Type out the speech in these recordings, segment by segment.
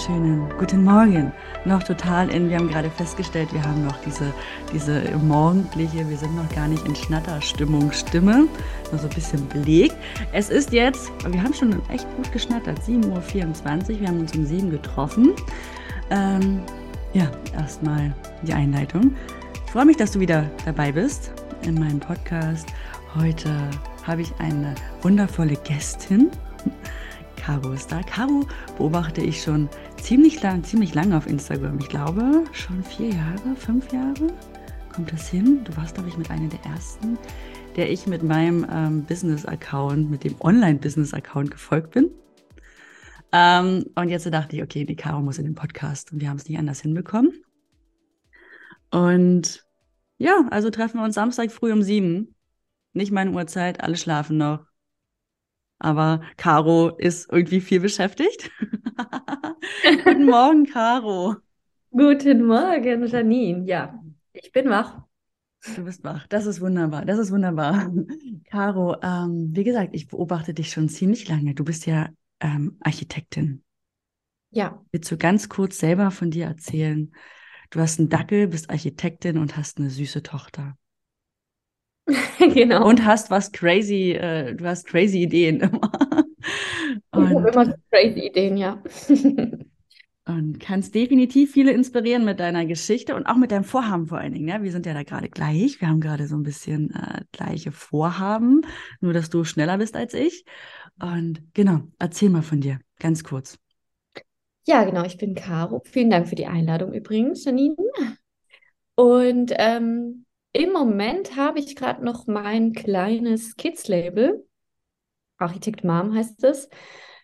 wunderschönen guten Morgen. Noch total in, wir haben gerade festgestellt, wir haben noch diese, diese morgendliche, wir sind noch gar nicht in Schnatterstimmung, Stimme, noch so ein bisschen belegt. Es ist jetzt, wir haben schon echt gut geschnattert, 7.24 Uhr, wir haben uns um 7 getroffen. Ähm, ja, erstmal die Einleitung. Ich freue mich, dass du wieder dabei bist in meinem Podcast. Heute habe ich eine wundervolle Gästin. Caro ist da. Caro beobachte ich schon ziemlich lang, ziemlich lange auf Instagram. Ich glaube schon vier Jahre, fünf Jahre. Kommt das hin? Du warst, glaube ich, mit einer der ersten, der ich mit meinem ähm, Business-Account, mit dem Online-Business-Account gefolgt bin. Ähm, und jetzt dachte ich, okay, die Caro muss in den Podcast und wir haben es nicht anders hinbekommen. Und ja, also treffen wir uns Samstag früh um sieben. Nicht meine Uhrzeit, alle schlafen noch. Aber Caro ist irgendwie viel beschäftigt. Guten Morgen, Caro. Guten Morgen, Janine. Ja, ich bin wach. Du bist wach. Das ist wunderbar. Das ist wunderbar. Caro, ähm, wie gesagt, ich beobachte dich schon ziemlich lange. Du bist ja ähm, Architektin. Ja. Willst du ganz kurz selber von dir erzählen? Du hast einen Dackel, bist Architektin und hast eine süße Tochter. genau. Und hast was crazy, äh, du hast crazy Ideen immer. Und, ich habe immer crazy Ideen, ja. und kannst definitiv viele inspirieren mit deiner Geschichte und auch mit deinem Vorhaben vor allen Dingen. Ja? Wir sind ja da gerade gleich. Wir haben gerade so ein bisschen äh, gleiche Vorhaben, nur dass du schneller bist als ich. Und genau, erzähl mal von dir, ganz kurz. Ja, genau, ich bin Caro. Vielen Dank für die Einladung übrigens, Janine. Und ähm, im Moment habe ich gerade noch mein kleines Kids-Label. Architekt Mom heißt es.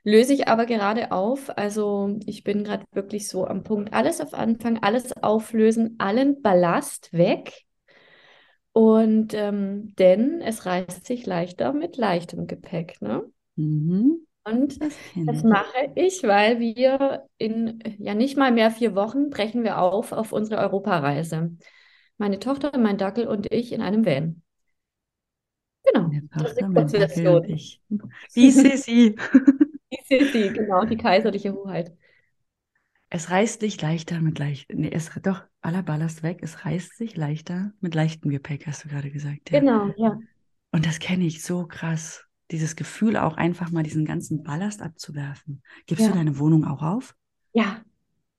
Löse ich aber gerade auf. Also ich bin gerade wirklich so am Punkt, alles auf Anfang, alles auflösen, allen Ballast weg. Und ähm, denn es reißt sich leichter mit leichtem Gepäck, ne? Mhm. Und das, das, mache ich, weil wir in ja nicht mal mehr vier Wochen brechen wir auf auf unsere Europareise meine Tochter, mein Dackel und ich in einem Van. Genau. Die Sissi. Die Sissi, genau, die kaiserliche Hoheit. Es reißt sich leichter mit leicht, nee, es doch aller Ballast weg. Es reißt sich leichter mit leichtem Gepäck, hast du gerade gesagt. Ja. Genau, ja. Und das kenne ich so krass. Dieses Gefühl, auch einfach mal diesen ganzen Ballast abzuwerfen. Gibst ja. du deine Wohnung auch auf? Ja.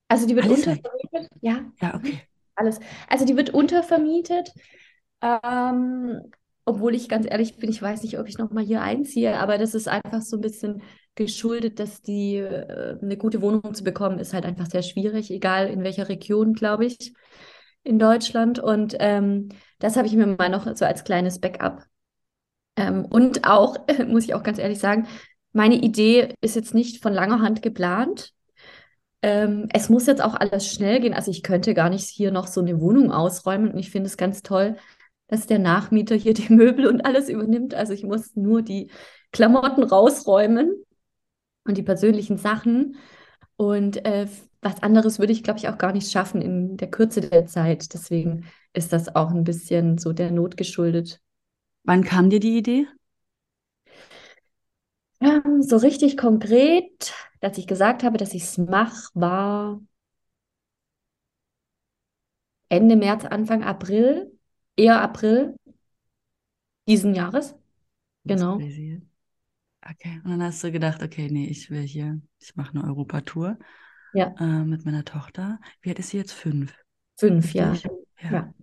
Also die wird untervermietet. Ja. Ja, okay alles. Also die wird untervermietet. Ähm, obwohl ich ganz ehrlich bin, ich weiß nicht, ob ich nochmal hier einziehe, aber das ist einfach so ein bisschen geschuldet, dass die äh, eine gute Wohnung zu bekommen, ist halt einfach sehr schwierig, egal in welcher Region, glaube ich, in Deutschland. Und ähm, das habe ich mir mal noch so als kleines Backup. Ähm, und auch, muss ich auch ganz ehrlich sagen, meine Idee ist jetzt nicht von langer Hand geplant. Ähm, es muss jetzt auch alles schnell gehen. Also ich könnte gar nicht hier noch so eine Wohnung ausräumen. Und ich finde es ganz toll, dass der Nachmieter hier die Möbel und alles übernimmt. Also ich muss nur die Klamotten rausräumen und die persönlichen Sachen. Und äh, was anderes würde ich, glaube ich, auch gar nicht schaffen in der Kürze der Zeit. Deswegen ist das auch ein bisschen so der Not geschuldet. Wann kam dir die Idee? Ähm, so richtig konkret, dass ich gesagt habe, dass ich es mache, war Ende März, Anfang April, eher April diesen Jahres. Genau. Okay, und dann hast du gedacht, okay, nee, ich will hier, ich mache eine Europatour ja. äh, mit meiner Tochter. Wie alt ist sie jetzt? Fünf. Fünf, ja. ja. ja.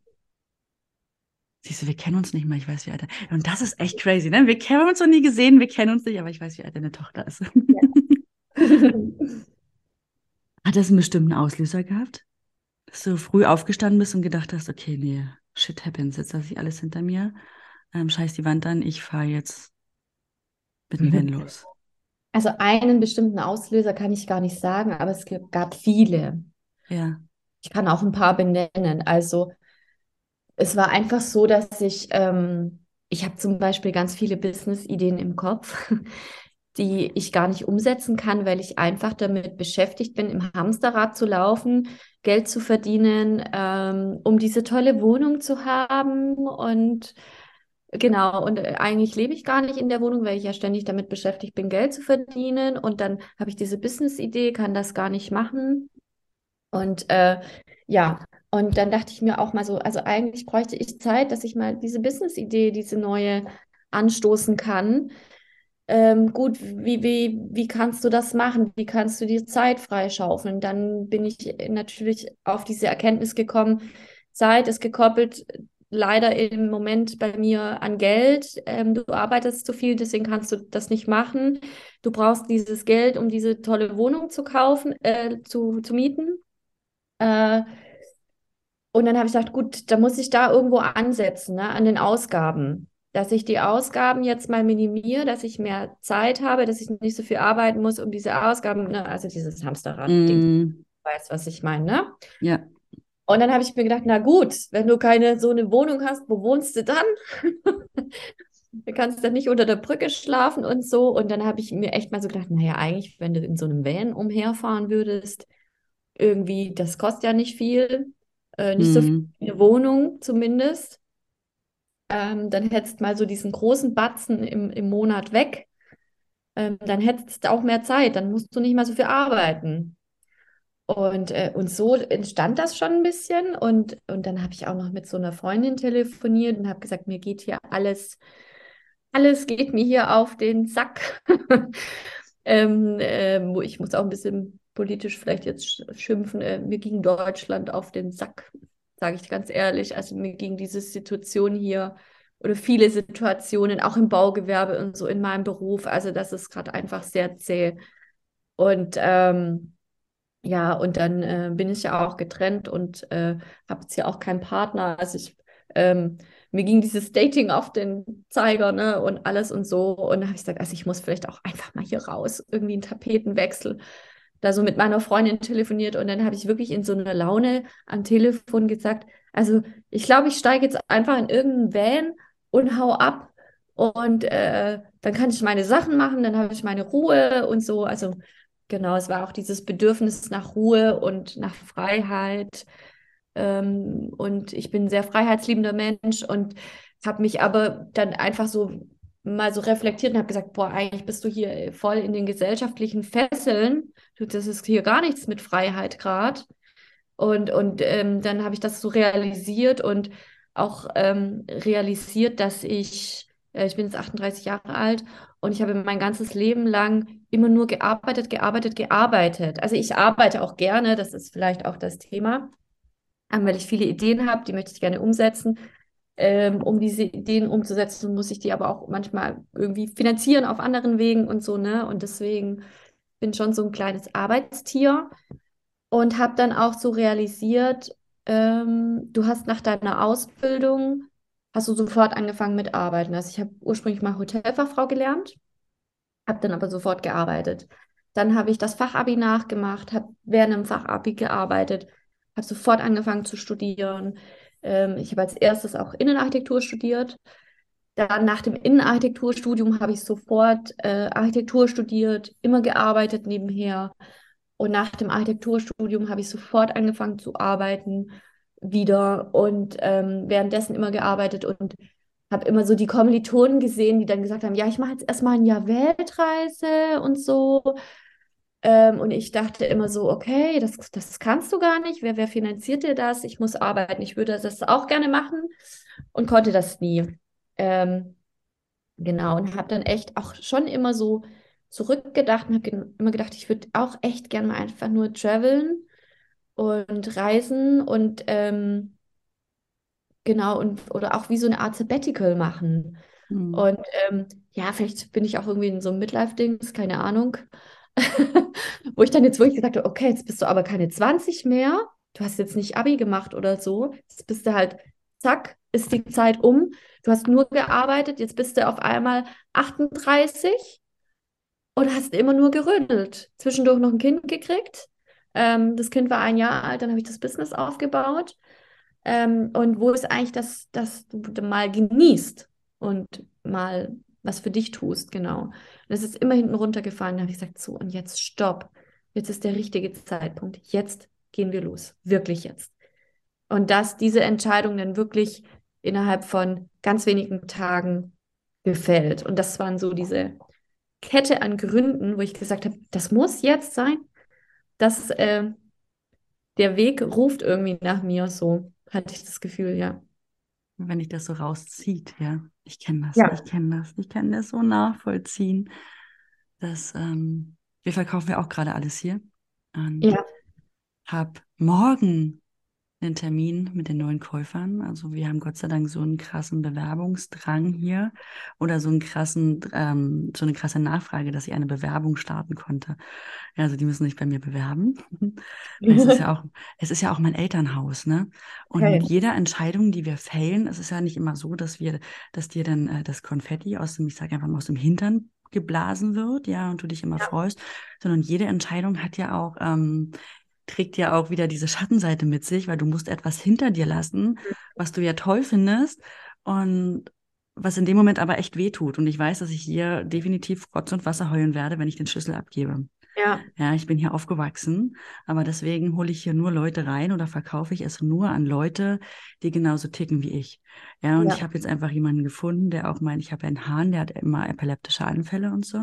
Siehst du, wir kennen uns nicht mal, ich weiß, wie alt er Und das ist echt crazy, ne? Wir haben uns noch nie gesehen, wir kennen uns nicht, aber ich weiß, wie alt deine Tochter ist. Ja. Hat das einen bestimmten Auslöser gehabt? Dass du früh aufgestanden bist und gedacht hast, okay, nee, shit happens, jetzt lasse ich alles hinter mir, ähm, scheiß die Wand an, ich fahre jetzt mit dem Van los. Also einen bestimmten Auslöser kann ich gar nicht sagen, aber es gab viele. Ja. Ich kann auch ein paar benennen. Also es war einfach so, dass ich, ähm, ich habe zum Beispiel ganz viele Business-Ideen im Kopf, die ich gar nicht umsetzen kann, weil ich einfach damit beschäftigt bin, im Hamsterrad zu laufen, Geld zu verdienen, ähm, um diese tolle Wohnung zu haben und Genau, und äh, eigentlich lebe ich gar nicht in der Wohnung, weil ich ja ständig damit beschäftigt bin, Geld zu verdienen. Und dann habe ich diese Business-Idee, kann das gar nicht machen. Und äh, ja, und dann dachte ich mir auch mal so, also eigentlich bräuchte ich Zeit, dass ich mal diese Business-Idee, diese neue anstoßen kann. Ähm, gut, wie, wie, wie kannst du das machen? Wie kannst du dir Zeit freischaufeln? Dann bin ich natürlich auf diese Erkenntnis gekommen, Zeit ist gekoppelt leider im Moment bei mir an Geld. Ähm, du arbeitest zu viel, deswegen kannst du das nicht machen. Du brauchst dieses Geld, um diese tolle Wohnung zu kaufen, äh, zu, zu mieten. Äh, und dann habe ich gesagt, gut, da muss ich da irgendwo ansetzen, ne, an den Ausgaben. Dass ich die Ausgaben jetzt mal minimiere, dass ich mehr Zeit habe, dass ich nicht so viel arbeiten muss, um diese Ausgaben, ne, also dieses Hamsterrad-Ding. Mm. Weißt, was ich meine, ne? Ja. Und dann habe ich mir gedacht, na gut, wenn du keine so eine Wohnung hast, wo wohnst du dann? du kannst dann nicht unter der Brücke schlafen und so. Und dann habe ich mir echt mal so gedacht, naja, eigentlich, wenn du in so einem Van umherfahren würdest, irgendwie, das kostet ja nicht viel. Äh, nicht mhm. so viel eine Wohnung zumindest. Ähm, dann hättest mal so diesen großen Batzen im, im Monat weg. Ähm, dann hättest du auch mehr Zeit, dann musst du nicht mal so viel arbeiten. Und, äh, und so entstand das schon ein bisschen. Und, und dann habe ich auch noch mit so einer Freundin telefoniert und habe gesagt, mir geht hier alles, alles geht mir hier auf den Sack. ähm, äh, ich muss auch ein bisschen politisch vielleicht jetzt schimpfen. Äh, mir ging Deutschland auf den Sack, sage ich ganz ehrlich. Also mir ging diese Situation hier oder viele Situationen, auch im Baugewerbe und so in meinem Beruf. Also das ist gerade einfach sehr zäh. Und ähm, ja, und dann äh, bin ich ja auch getrennt und äh, habe jetzt ja auch keinen Partner. Also ich, ähm, mir ging dieses Dating auf den Zeiger, ne, und alles und so. Und da habe ich gesagt, also ich muss vielleicht auch einfach mal hier raus, irgendwie einen Tapetenwechsel. Da so mit meiner Freundin telefoniert und dann habe ich wirklich in so einer Laune am Telefon gesagt, also ich glaube, ich steige jetzt einfach in irgendeinen Van und hau ab und äh, dann kann ich meine Sachen machen, dann habe ich meine Ruhe und so. Also Genau, es war auch dieses Bedürfnis nach Ruhe und nach Freiheit. Ähm, und ich bin ein sehr freiheitsliebender Mensch und habe mich aber dann einfach so mal so reflektiert und habe gesagt, boah, eigentlich bist du hier voll in den gesellschaftlichen Fesseln. Das ist hier gar nichts mit Freiheit gerade. Und, und ähm, dann habe ich das so realisiert und auch ähm, realisiert, dass ich, äh, ich bin jetzt 38 Jahre alt und ich habe mein ganzes Leben lang immer nur gearbeitet, gearbeitet, gearbeitet. Also ich arbeite auch gerne, das ist vielleicht auch das Thema, ähm, weil ich viele Ideen habe, die möchte ich gerne umsetzen. Ähm, um diese Ideen umzusetzen, muss ich die aber auch manchmal irgendwie finanzieren auf anderen Wegen und so, ne? Und deswegen bin schon so ein kleines Arbeitstier und habe dann auch so realisiert, ähm, du hast nach deiner Ausbildung hast du sofort angefangen mit Arbeiten. Also ich habe ursprünglich mal Hotelfachfrau gelernt, habe dann aber sofort gearbeitet. Dann habe ich das Fachabi nachgemacht, habe während dem Fachabi gearbeitet, habe sofort angefangen zu studieren. Ähm, ich habe als erstes auch Innenarchitektur studiert. Dann nach dem Innenarchitekturstudium habe ich sofort äh, Architektur studiert, immer gearbeitet nebenher. Und nach dem Architekturstudium habe ich sofort angefangen zu arbeiten wieder und ähm, währenddessen immer gearbeitet und habe immer so die Kommilitonen gesehen, die dann gesagt haben, ja, ich mache jetzt erstmal ein Jahr Weltreise und so. Ähm, und ich dachte immer so, okay, das, das kannst du gar nicht. Wer, wer finanziert dir das? Ich muss arbeiten. Ich würde das auch gerne machen und konnte das nie. Ähm, genau, und habe dann echt auch schon immer so zurückgedacht und habe immer gedacht, ich würde auch echt gerne mal einfach nur traveln und Reisen und ähm, genau und oder auch wie so eine Art Sabbatical machen. Mhm. Und ähm, ja, vielleicht bin ich auch irgendwie in so einem Midlife-Dings, keine Ahnung. Wo ich dann jetzt wirklich gesagt habe, okay, jetzt bist du aber keine 20 mehr, du hast jetzt nicht Abi gemacht oder so, jetzt bist du halt, zack, ist die Zeit um, du hast nur gearbeitet, jetzt bist du auf einmal 38 und hast immer nur gerödelt. Zwischendurch noch ein Kind gekriegt ähm, das Kind war ein Jahr alt, dann habe ich das Business aufgebaut. Ähm, und wo ist eigentlich das, dass du mal genießt und mal was für dich tust, genau. Und es ist immer hinten runtergefallen. Da habe ich gesagt, so, und jetzt stopp. Jetzt ist der richtige Zeitpunkt. Jetzt gehen wir los. Wirklich jetzt. Und dass diese Entscheidung dann wirklich innerhalb von ganz wenigen Tagen gefällt. Und das waren so diese Kette an Gründen, wo ich gesagt habe, das muss jetzt sein. Das, äh, der Weg ruft irgendwie nach mir, so hatte ich das Gefühl, ja. Wenn ich das so rauszieht, ja. Ich kenne das, Ja. ich kenne das, ich kann das so nachvollziehen. Das, ähm, wir verkaufen ja auch gerade alles hier. Und Ja. habe morgen einen Termin mit den neuen Käufern. Also wir haben Gott sei Dank so einen krassen Bewerbungsdrang hier oder so einen krassen, ähm, so eine krasse Nachfrage, dass ich eine Bewerbung starten konnte. Also die müssen sich bei mir bewerben. Es ist ja auch, es ist ja auch mein Elternhaus, ne? Und Okay. mit jeder Entscheidung, die wir fällen, es ist ja nicht immer so, dass wir, dass dir dann äh, das Konfetti aus dem, ich sage einfach mal aus dem Hintern geblasen wird, ja, und du dich immer Ja. freust, sondern jede Entscheidung hat ja auch, ähm, trägt ja auch wieder diese Schattenseite mit sich, weil du musst etwas hinter dir lassen, was du ja toll findest und was in dem Moment aber echt wehtut. Und ich weiß, dass ich hier definitiv Rotz und Wasser heulen werde, wenn ich den Schlüssel abgebe. Ja, Ja, ich bin hier aufgewachsen, aber deswegen hole ich hier nur Leute rein oder verkaufe ich es nur an Leute, die genauso ticken wie ich. Ja, und Ja. ich habe jetzt einfach jemanden gefunden, der auch meint, ich habe einen Hahn, der hat immer epileptische Anfälle und so.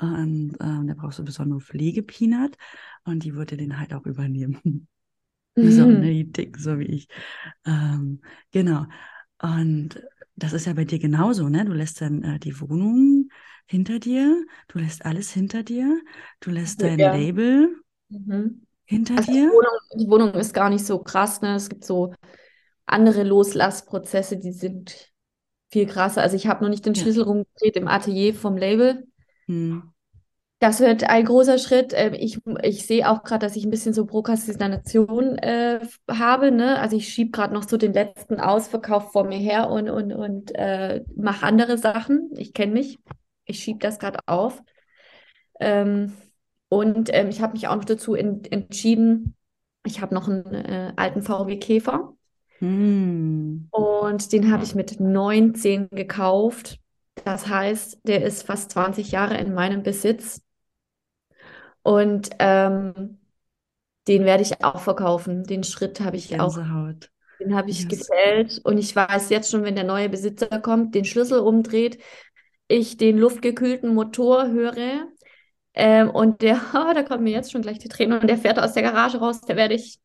Und ähm, der braucht so besondere Pflegepeanut und die würde den halt auch übernehmen. So, Mhm. ne, die so wie ich. Ähm, genau. Und das ist ja bei dir genauso, ne? Du lässt dann äh, die Wohnung hinter dir, du lässt alles hinter dir, du lässt dein Ja. Label Mhm. hinter Also die dir. Wohnung, die Wohnung ist gar nicht so krass, ne? Es gibt so andere Loslassprozesse, die sind viel krasser. Also ich habe noch nicht den Ja. Schlüssel rumgedreht im Atelier vom Label. Hm. Das wird ein großer Schritt. Ähm, Ich, ich sehe auch gerade, dass ich ein bisschen so Prokrastination äh, habe. Ne? Also ich schiebe gerade noch so den letzten Ausverkauf vor mir her und, und, und äh, mache andere Sachen. Ich kenne mich. Ich schiebe das gerade auf. Ähm, und ähm, ich habe mich auch noch dazu en entschieden, ich habe noch einen äh, alten VW Käfer Hm. und den habe ich mit 19 gekauft. Das heißt, der ist fast 20 Jahre in meinem Besitz. Und ähm, den werde ich auch verkaufen. Den Schritt habe ich auch, Gänsehaut. den habe ich Yes. gefällt. Und ich weiß jetzt schon, wenn der neue Besitzer kommt, den Schlüssel umdreht, ich den luftgekühlten Motor höre. Ähm, und der, oh, da kommen mir jetzt schon gleich die Tränen. Und der fährt aus der Garage raus, der werde ich.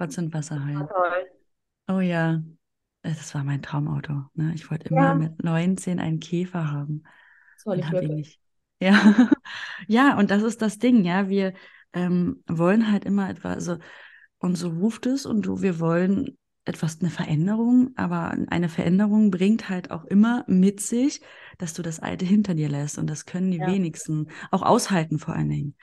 Rotz und Wasser heulen. Toll. Oh ja, das war mein Traumauto. Ne? Ich wollte immer Ja. mit 19 einen Käfer haben. Soll und ich wirklich. nicht. Ja. ja, und das ist das Ding, ja. Wir ähm, wollen halt immer etwas, also uns so ruft es und du, wir wollen etwas, eine Veränderung, aber eine Veränderung bringt halt auch immer mit sich, dass du das Alte hinter dir lässt. Und das können die Ja. wenigsten auch aushalten, vor allen Dingen.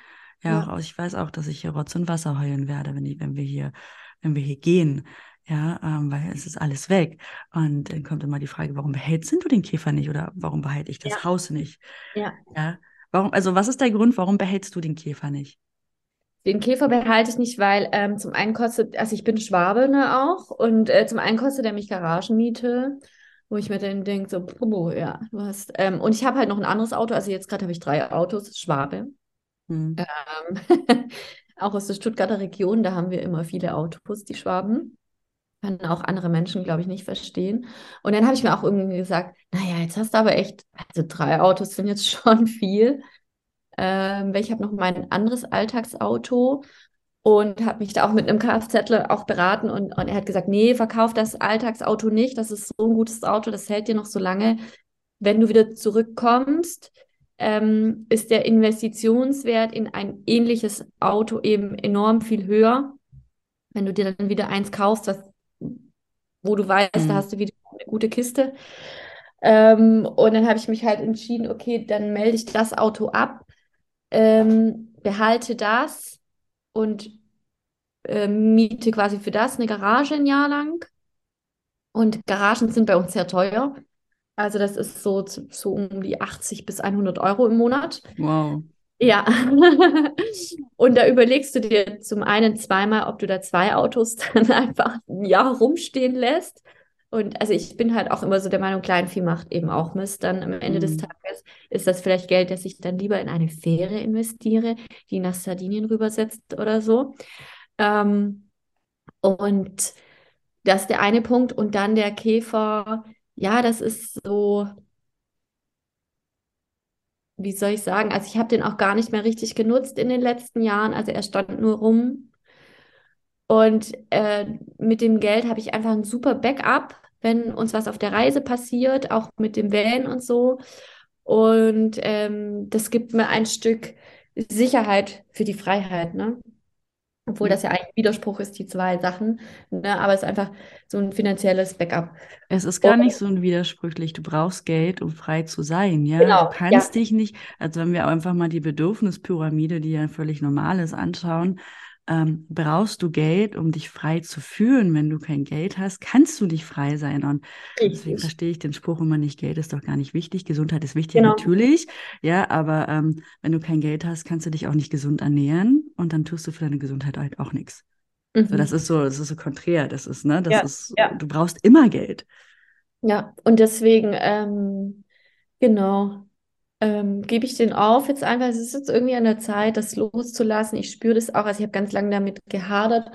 Ja, Ja. auch ich weiß auch, dass ich hier Rotz und Wasser heulen werde, wenn, ich, wenn wir hier, wenn wir hier gehen. Ja, ähm, weil es ist alles weg. Und dann kommt immer die Frage, warum behältst du den Käfer nicht oder warum behalte ich das Ja. Haus nicht? Ja. Ja. Warum, also was ist der Grund, warum behältst du den Käfer nicht? Den Käfer behalte ich nicht, weil ähm, zum einen kostet, also ich bin Schwabe ne, auch, und äh, zum einen kostet er mich Garagenmiete, wo ich mir dann denke, so, puh, ja, du hast, ähm, und ich habe halt noch ein anderes Auto, also jetzt gerade habe ich drei Autos, Schwabe, Hm. ähm, auch aus der Stuttgarter Region, da haben wir immer viele Autos, die Schwaben. Können auch andere Menschen, glaube ich, nicht verstehen. Und dann habe ich mir auch irgendwie gesagt, naja, jetzt hast du aber echt, also drei Autos sind jetzt schon viel. Ähm, ich habe noch mein anderes Alltagsauto und habe mich da auch mit einem Kfzler auch beraten und, und er hat gesagt, nee, verkauf das Alltagsauto nicht, das ist so ein gutes Auto, das hält dir noch so lange. Wenn du wieder zurückkommst, ähm, ist der Investitionswert in ein ähnliches Auto eben enorm viel höher. Wenn du dir dann wieder eins kaufst, was, wo du weißt, Mhm. da hast du wieder eine gute Kiste. Ähm, und dann habe ich mich halt entschieden, okay, dann melde ich das Auto ab, ähm, behalte das und ähm, miete quasi für das eine Garage ein Jahr lang. Und Garagen sind bei uns sehr teuer. Also das ist so, so um die 80 bis 100 Euro im Monat. Wow. Ja. Und da überlegst du dir zum einen zweimal, ob du da zwei Autos dann einfach ein Jahr rumstehen lässt. Und also ich bin halt auch immer so der Meinung, Kleinvieh macht eben auch Mist. Dann am Ende des Mhm. Tages ist das vielleicht Geld, das ich dann lieber in eine Fähre investiere, die nach Sardinien rübersetzt oder so. Ähm, und das ist der eine Punkt. Und dann der Käfer, ja, das ist so, wie soll ich sagen, also ich habe den auch gar nicht mehr richtig genutzt in den letzten Jahren. Also er stand nur rum. Und äh, mit dem Geld habe ich einfach ein super Backup, wenn uns was auf der Reise passiert, auch mit dem Van und so. Und ähm, das gibt mir ein Stück Sicherheit für die Freiheit, ne? Obwohl das ja eigentlich Widerspruch ist, die zwei Sachen. Ne? Aber es ist einfach so ein finanzielles Backup. Es ist gar und, nicht so ein widersprüchlich. Du brauchst Geld, um frei zu sein. Ja? Genau, du kannst ja. dich nicht, also wenn wir einfach mal die Bedürfnispyramide, die ja völlig normal ist, anschauen, ähm, brauchst du Geld, um dich frei zu fühlen. Wenn du kein Geld hast, kannst du nicht frei sein. Und deswegen verstehe ich den Spruch immer nicht, Geld ist doch gar nicht wichtig. Gesundheit ist wichtig, genau. natürlich. Ja, aber ähm, wenn du kein Geld hast, kannst du dich auch nicht gesund ernähren und dann tust du für deine Gesundheit halt auch nichts. Mhm. So, das ist so, das ist so konträr. Das ist, ne, das ja, ist, ja. du brauchst immer Geld. Ja, und deswegen, ähm, genau, ähm, gebe ich den auf jetzt einfach. Es ist jetzt irgendwie an der Zeit, das loszulassen. Ich spüre das auch. Also ich habe ganz lange damit gehadert.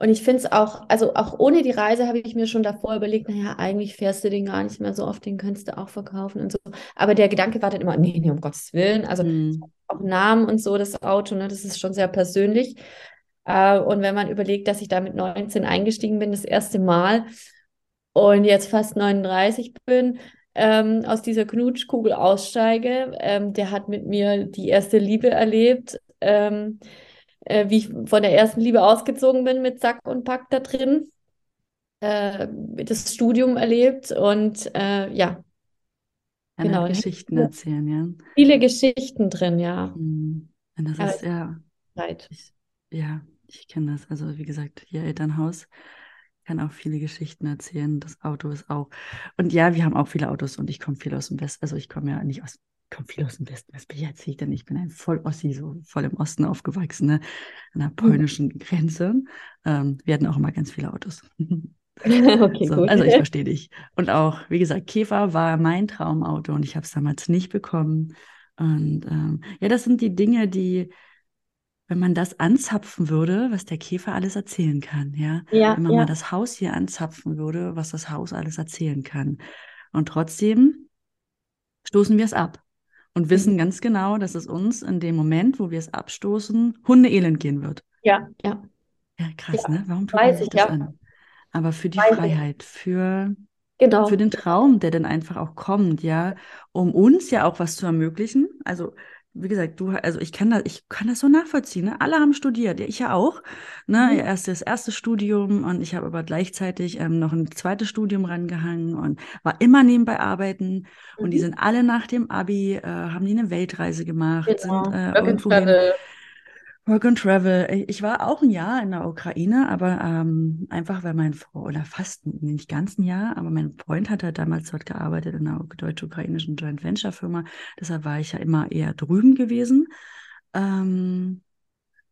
Und ich finde es auch, also auch ohne die Reise habe ich mir schon davor überlegt, naja, eigentlich fährst du den gar nicht mehr so oft, den könntest du auch verkaufen und so. Aber der Gedanke war dann immer, nee, nee, um Gottes Willen. Also mhm. auch Namen und so, das Auto, ne, das ist schon sehr persönlich. Äh, und wenn man überlegt, dass ich da mit 19 eingestiegen bin, das erste Mal und jetzt fast 39 bin, ähm, aus dieser Knutschkugel aussteige. Ähm, der hat mit mir die erste Liebe erlebt, ähm, äh, wie ich von der ersten Liebe ausgezogen bin mit Sack und Pack da drin. Äh, das Studium erlebt und äh, ja. Genau. Geschichten erzählen, ja. Viele Geschichten drin, ja. Mhm. Das ist ja. Ich, ja, ich kenne das. Also wie gesagt, hier Elternhaus kann auch viele Geschichten erzählen. Das Auto ist auch. Und ja, wir haben auch viele Autos und ich komme viel aus dem Westen. Also ich komme ja nicht aus, komme viel aus dem Westen. Was bin ich erzählt denn? Ich bin ein voll Ossi, so voll im Osten aufgewachsen, ne? an der hm. polnischen mhm. Grenze. Ähm, wir hatten auch immer ganz viele Autos. okay, so. Also ich verstehe dich. Und auch, wie gesagt, Käfer war mein Traumauto und ich habe es damals nicht bekommen. Und ähm, ja, das sind die Dinge, die wenn man das anzapfen würde, was der Käfer alles erzählen kann, ja. ja wenn man ja. mal das Haus hier anzapfen würde, was das Haus alles erzählen kann. Und trotzdem stoßen wir es ab und wissen mhm. ganz genau, dass es uns in dem Moment, wo wir es abstoßen, Hundeelend gehen wird. Ja, ja. Ja, krass, ja. ne? Warum tut man sich ich, das ja. an? Aber für die Weiß Freiheit, für, genau. für den Traum, der dann einfach auch kommt, ja, um uns ja auch was zu ermöglichen. Also wie gesagt, du, also ich kann das, ich kann das so nachvollziehen. Ne? Alle haben studiert, ja, ich ja auch. Ne? Mhm. Erst das erste Studium und ich habe aber gleichzeitig ähm, noch ein zweites Studium rangehangen und war immer nebenbei arbeiten. Mhm. Und die mhm. sind alle nach dem Abi, äh, haben die eine Weltreise gemacht, genau. sind äh, irgendwo Work and Travel. Ich war auch ein Jahr in der Ukraine, aber ähm, einfach weil mein Freund, oder fast nicht ganz ein Jahr, aber mein Freund hat halt damals dort gearbeitet in einer deutsch-ukrainischen Joint Venture Firma. Deshalb war ich ja immer eher drüben gewesen. Ähm,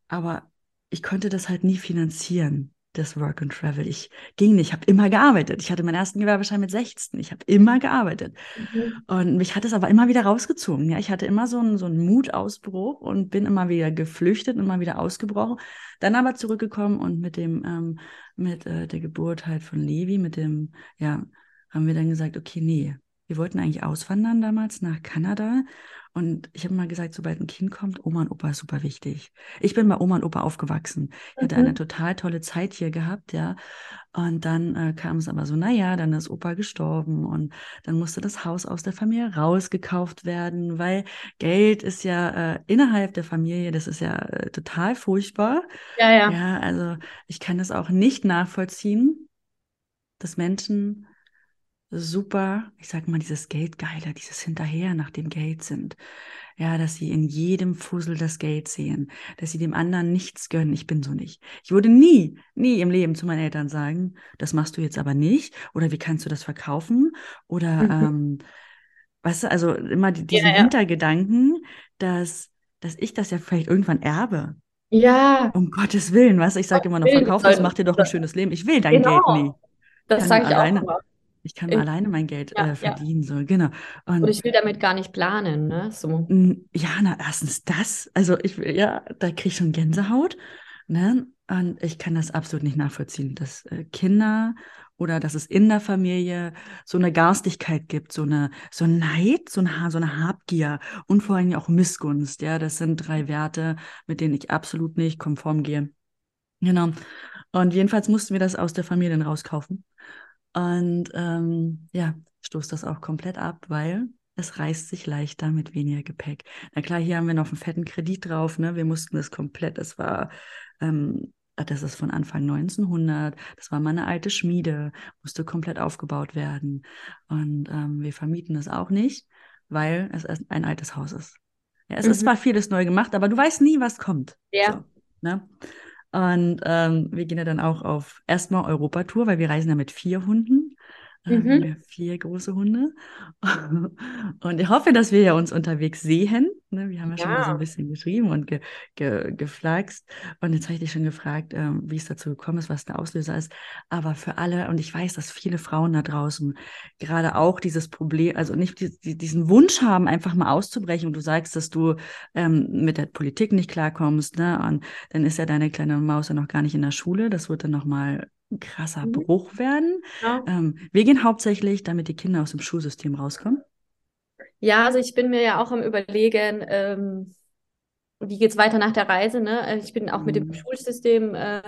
aber ich konnte das halt nie finanzieren das Work and Travel. Ich ging nicht, ich habe immer gearbeitet. Ich hatte meinen ersten Gewerbeschein mit 16. Ich habe immer gearbeitet. Mhm. Und mich hat es aber immer wieder rausgezogen. Ja, ich hatte immer so einen, so einen Mutausbruch und bin immer wieder geflüchtet, immer wieder ausgebrochen. Dann aber zurückgekommen und mit dem, ähm, mit äh, der Geburt halt von Levi, mit dem, ja, haben wir dann gesagt, okay, nee, wir wollten eigentlich auswandern damals nach Kanada und ich habe mal gesagt, sobald ein Kind kommt, Oma und Opa ist super wichtig. Ich bin bei Oma und Opa aufgewachsen. Ich hatte eine mhm. total tolle Zeit hier gehabt, ja. Und dann äh, kam es aber so, naja, dann ist Opa gestorben und dann musste das Haus aus der Familie rausgekauft werden, weil Geld ist ja äh, innerhalb der Familie, das ist ja äh, total furchtbar. Ja, ja. Ja, also ich kann das auch nicht nachvollziehen, dass Menschen super, ich sag mal, dieses Geldgeile, dieses Hinterher nach dem Geld sind. Ja, dass sie in jedem Fussel das Geld sehen, dass sie dem anderen nichts gönnen. Ich bin so nicht. Ich würde nie, nie im Leben zu meinen Eltern sagen, das machst du jetzt aber nicht oder wie kannst du das verkaufen oder, mhm. ähm, weißt du, also immer die, diesen ja, ja. Hintergedanken, dass, dass ich das ja vielleicht irgendwann erbe. Ja. Um Gottes Willen, was? Ich sage immer noch, verkauf das, mach dir doch ein schönes Leben. Ich will dein genau. Geld nie. Das sage ich alleine. auch immer. Ich kann ich, alleine mein Geld ja, äh, verdienen, ja. so, genau. Und, und, ich will damit gar nicht planen, ne? So. Ja, na, erstens das. Also ich will, ja, da kriege ich schon Gänsehaut. Ne? Und ich kann das absolut nicht nachvollziehen, dass äh, Kinder oder dass es in der Familie so eine Garstigkeit gibt, so eine so ein Neid, so eine, so eine Habgier und vor allem auch Missgunst. Ja, das sind drei Werte, mit denen ich absolut nicht konform gehe. Genau. Und jedenfalls mussten wir das aus der Familie rauskaufen. Und ähm, ja, stoßt das auch komplett ab, weil es reißt sich leichter mit weniger Gepäck. Na klar, hier haben wir noch einen fetten Kredit drauf. Ne? Wir mussten das komplett, es war ähm, das ist von Anfang 1900, das war mal eine alte Schmiede, musste komplett aufgebaut werden. Und ähm, wir vermieten es auch nicht, weil es ein altes Haus ist. Ja, es mhm. ist zwar vieles neu gemacht, aber du weißt nie, was kommt. Ja. So, ne? Und ähm, wir gehen ja dann auch auf erstmal Europatour, weil wir reisen ja mit vier Hunden. Äh, mhm. Wir vier große Hunde. Und ich hoffe, dass wir ja uns unterwegs sehen. Ne? Wir haben ja, ja, schon mal so ein bisschen geschrieben und ge, ge, geflaxt. Und jetzt habe ich dich schon gefragt, ähm, wie es dazu gekommen ist, was der Auslöser ist. Aber für alle, und ich weiß, dass viele Frauen da draußen gerade auch dieses Problem, also nicht die, diesen Wunsch haben, einfach mal auszubrechen. Und du sagst, dass du ähm, mit der Politik nicht klarkommst. Ne? Und dann ist ja deine kleine Maus ja noch gar nicht in der Schule. Das wird dann nochmal ein krasser mhm. Bruch werden. Ja. Ähm, wir gehen hauptsächlich, damit die Kinder aus dem Schulsystem rauskommen. Ja, also ich bin mir ja auch am Überlegen, ähm, wie geht es weiter nach der Reise. Ne? Also ich bin auch mhm. mit dem mhm. Schulsystem, äh,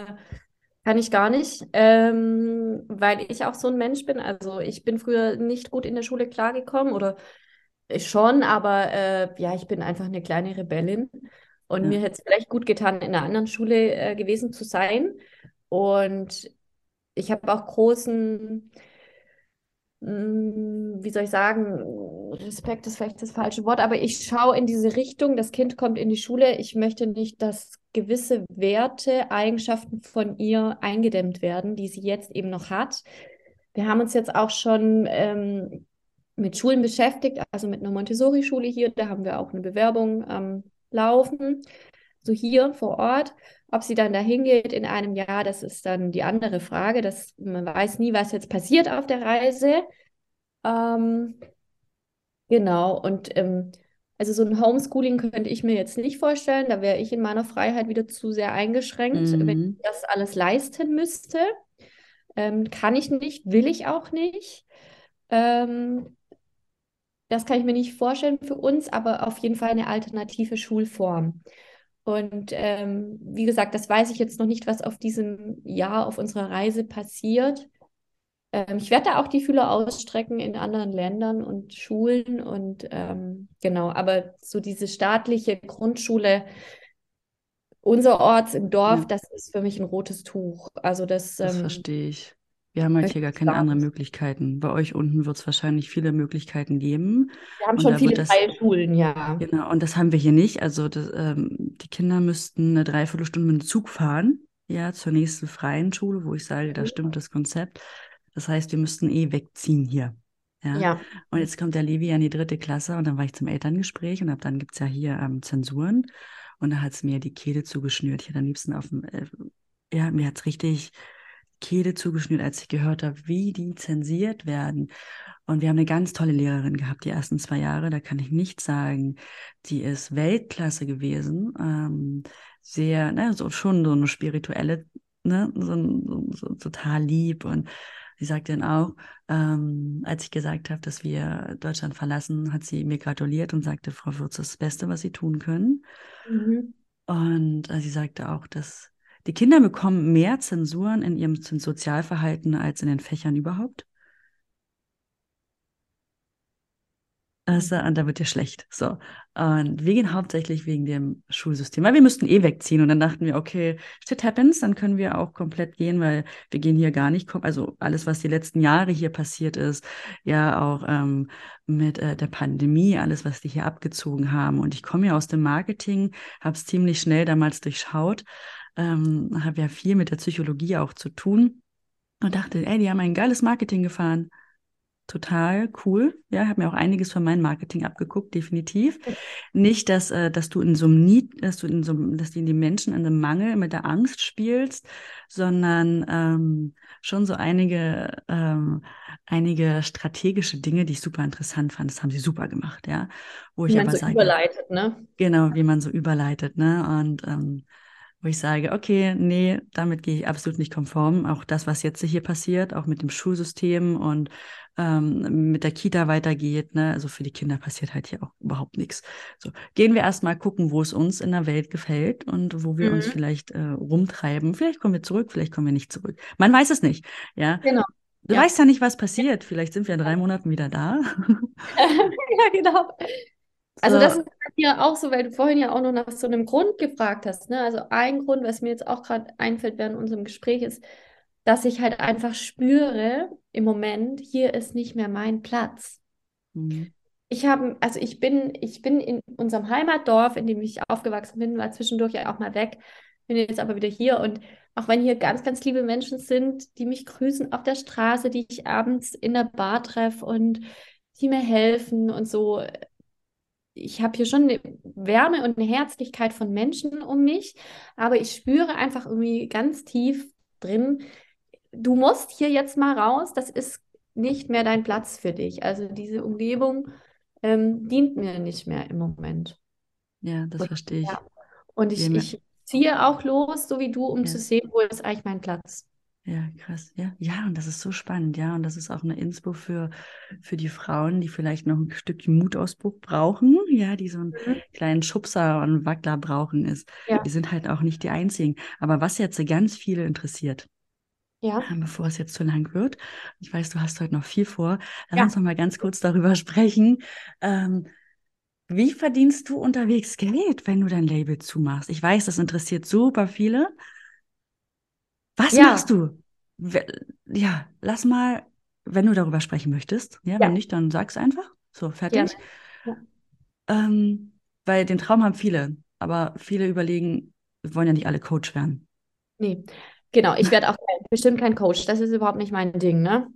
kann ich gar nicht, ähm, weil ich auch so ein Mensch bin. Also ich bin früher nicht gut in der Schule klargekommen oder schon, aber äh, ja, ich bin einfach eine kleine Rebellin. Und ja. mir hätte es vielleicht gut getan, in einer anderen Schule äh, gewesen zu sein. Und ich habe auch großen, mm, wie soll ich sagen, Respekt ist vielleicht das falsche Wort, aber ich schaue in diese Richtung, das Kind kommt in die Schule, ich möchte nicht, dass gewisse Werte, Eigenschaften von ihr eingedämmt werden, die sie jetzt eben noch hat. Wir haben uns jetzt auch schon ähm, mit Schulen beschäftigt, also mit einer Montessori-Schule hier, da haben wir auch eine Bewerbung ähm, laufen, so hier vor Ort. Ob sie dann dahin geht in einem Jahr, das ist dann die andere Frage. Das, man weiß nie, was jetzt passiert auf der Reise. Ähm, genau, und ähm, also so ein Homeschooling könnte ich mir jetzt nicht vorstellen. Da wäre ich in meiner Freiheit wieder zu sehr eingeschränkt, mhm. wenn ich das alles leisten müsste. Ähm, kann ich nicht, will ich auch nicht. Ähm, das kann ich mir nicht vorstellen für uns, aber auf jeden Fall eine alternative Schulform. Und ähm, wie gesagt, das weiß ich jetzt noch nicht, was auf diesem Jahr auf unserer Reise passiert. Ähm, ich werde da auch die Fühler ausstrecken in anderen Ländern und Schulen und ähm, genau, aber so diese staatliche Grundschule unser Orts im Dorf, ja. das ist für mich ein rotes Tuch. Also das, das ähm, verstehe ich. Wir haben halt hier gar keine anderen Möglichkeiten. Bei euch unten wird es wahrscheinlich viele Möglichkeiten geben. Wir haben schon viele das, freie Schulen, ja. Genau, und das haben wir hier nicht. Also das, ähm, die Kinder müssten eine Dreiviertelstunde mit dem Zug fahren, ja, zur nächsten freien Schule, wo ich sage, da stimmt das Konzept. Das heißt, wir müssten eh wegziehen hier. Ja? ja. Und jetzt kommt der Levi an die dritte Klasse und dann war ich zum Elterngespräch und ab dann gibt es ja hier ähm, Zensuren. Und da hat es mir die Kehle zugeschnürt. Ich hätte am liebsten auf dem, äh, ja, mir hat es richtig Kehle zugeschnürt, als ich gehört habe, wie die zensiert werden. Und wir haben eine ganz tolle Lehrerin gehabt, die ersten zwei Jahre, da kann ich nichts sagen. Die ist Weltklasse gewesen, ähm, sehr, ne, so schon so eine spirituelle, ne, so, so, total lieb. Und sie sagt dann auch, ähm, als ich gesagt habe, dass wir Deutschland verlassen, hat sie mir gratuliert und sagte, Frau Würz, das Beste, was Sie tun können. Mhm. Und äh, sie sagte auch, dass die Kinder bekommen mehr Zensuren in ihrem Sozialverhalten als in den Fächern überhaupt. Also, und da wird dir schlecht. So. Und wir gehen hauptsächlich wegen dem Schulsystem, weil wir müssten eh wegziehen. Und dann dachten wir, okay, shit happens, dann können wir auch komplett gehen, weil wir gehen hier gar nicht, also alles, was die letzten Jahre hier passiert ist, ja auch ähm, mit äh, der Pandemie, alles, was die hier abgezogen haben. Und ich komme ja aus dem Marketing, habe es ziemlich schnell damals durchschaut ähm, habe ja viel mit der Psychologie auch zu tun und dachte, ey, die haben ein geiles Marketing gefahren. Total cool. Ja, habe mir auch einiges von meinem Marketing abgeguckt, definitiv. Nicht, dass, äh, dass du in so einem Need, dass du in so einem, dass die, die Menschen in einem Mangel mit der Angst spielst, sondern ähm, schon so einige, ähm, einige strategische Dinge, die ich super interessant fand. Das haben sie super gemacht, ja. Wo wie ich man aber so sage, überleitet, ne? Genau, wie man so überleitet, ne? Und ähm, wo ich sage, okay, nee, damit gehe ich absolut nicht konform. Auch das, was jetzt hier passiert, auch mit dem Schulsystem und ähm, mit der Kita weitergeht, ne, also für die Kinder passiert halt hier auch überhaupt nichts. So, gehen wir erstmal gucken, wo es uns in der Welt gefällt und wo wir mhm. uns vielleicht äh, rumtreiben. Vielleicht kommen wir zurück, vielleicht kommen wir nicht zurück. Man weiß es nicht, ja. Genau. Du ja. weißt ja nicht, was passiert. Vielleicht sind wir in drei Monaten wieder da. ja, genau. Also das ist ja auch so, weil du vorhin ja auch noch nach so einem Grund gefragt hast. Ne? Also ein Grund, was mir jetzt auch gerade einfällt während unserem Gespräch, ist, dass ich halt einfach spüre im Moment, hier ist nicht mehr mein Platz. Mhm. Ich habe, also ich bin, ich bin in unserem Heimatdorf, in dem ich aufgewachsen bin, war zwischendurch ja auch mal weg, bin jetzt aber wieder hier und auch wenn hier ganz, ganz liebe Menschen sind, die mich grüßen auf der Straße, die ich abends in der Bar treffe und die mir helfen und so, ich habe hier schon eine Wärme und eine Herzlichkeit von Menschen um mich, aber ich spüre einfach irgendwie ganz tief drin, du musst hier jetzt mal raus, das ist nicht mehr dein Platz für dich. Also diese Umgebung ähm, dient mir nicht mehr im Moment. Ja, das und, verstehe ich. Ja. Und ich, ich ziehe auch los, so wie du, um ja. zu sehen, wo ist eigentlich mein Platz. Ja, krass. Ja, ja, und das ist so spannend, ja. Und das ist auch eine Inspo für, für die Frauen, die vielleicht noch ein Stückchen Mutausbruch brauchen, ja, die so einen mhm. kleinen Schubser und Wackler brauchen, ist. Ja. Die sind halt auch nicht die einzigen. Aber was jetzt ganz viele interessiert, ja. Bevor es jetzt zu lang wird, ich weiß, du hast heute noch viel vor, lass ja. uns noch mal ganz kurz darüber sprechen. Ähm, wie verdienst du unterwegs Geld, wenn du dein Label zumachst? Ich weiß, das interessiert super viele. Was ja. machst du? Ja, lass mal, wenn du darüber sprechen möchtest. Ja, ja. wenn nicht, dann sag's einfach. So, fertig. Ja. Ähm, weil den Traum haben viele, aber viele überlegen, wollen ja nicht alle Coach werden. Nee, genau. Ich werde auch bestimmt kein Coach. Das ist überhaupt nicht mein Ding, ne?